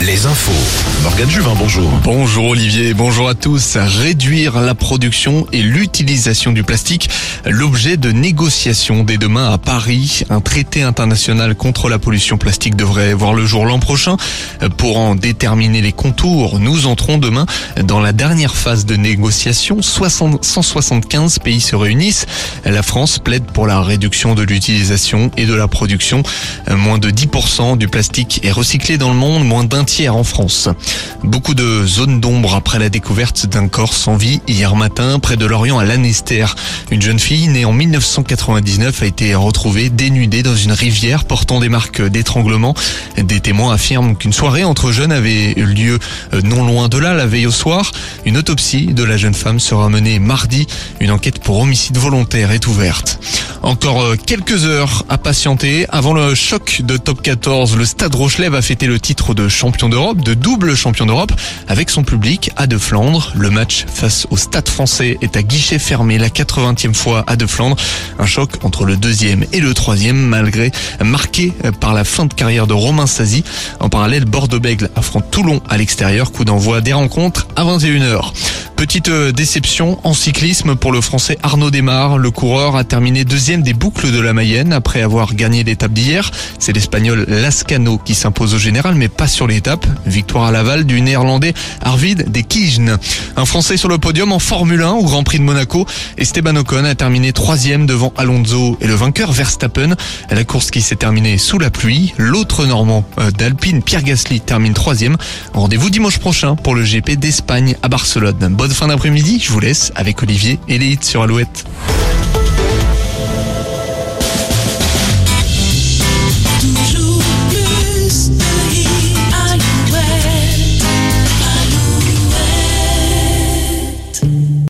Les infos. Morgane Juvin, bonjour. Bonjour Olivier, bonjour à tous. Réduire la production et l'utilisation du plastique, l'objet de négociations dès demain à Paris. Un traité international contre la pollution plastique devrait voir le jour l'an prochain. Pour en déterminer les contours, nous entrons demain dans la dernière phase de négociation. 60 175 pays se réunissent. La France plaide pour la réduction de l'utilisation et de la production. Moins de 10% du plastique est recyclé dans le monde, moins d'un tiers en France. Beaucoup de zones d'ombre après la découverte d'un corps sans vie hier matin près de Lorient à Lanester. Une jeune fille née en 1999 a été retrouvée dénudée dans une rivière portant des marques d'étranglement. Des témoins affirment qu'une soirée entre jeunes avait eu lieu non loin de là la veille au soir. Une autopsie de la jeune femme sera menée mardi. Une enquête pour homicide volontaire est ouverte. Encore euh, quelques heures à patienter. Avant le choc de top 14, le Stade Rochelet va fêter le titre de champion d'Europe, de double champion d'Europe, avec son public à De Flandre. Le match face au Stade français est à guichet fermé la 80e fois à De Flandre. Un choc entre le deuxième et le troisième, malgré marqué par la fin de carrière de Romain Sazi. En parallèle, Bordeaux-Bègle affronte Toulon à l'extérieur. Coup d'envoi des rencontres à 21h. Petite euh, déception en cyclisme pour le français Arnaud Desmar. Le coureur a terminé deuxième des boucles de la Mayenne après avoir gagné l'étape d'hier. C'est l'espagnol Lascano qui s'impose au général mais pas sur l'étape. Victoire à Laval du néerlandais Arvid Dekijne. Un français sur le podium en Formule 1 au Grand Prix de Monaco. Esteban Ocon a terminé troisième devant Alonso et le vainqueur Verstappen. La course qui s'est terminée sous la pluie. L'autre normand euh, d'Alpine, Pierre Gasly, termine troisième. Rendez-vous dimanche prochain pour le GP d'Espagne à Barcelone. Fin d'après-midi, je vous laisse avec Olivier et les hits sur Alouette.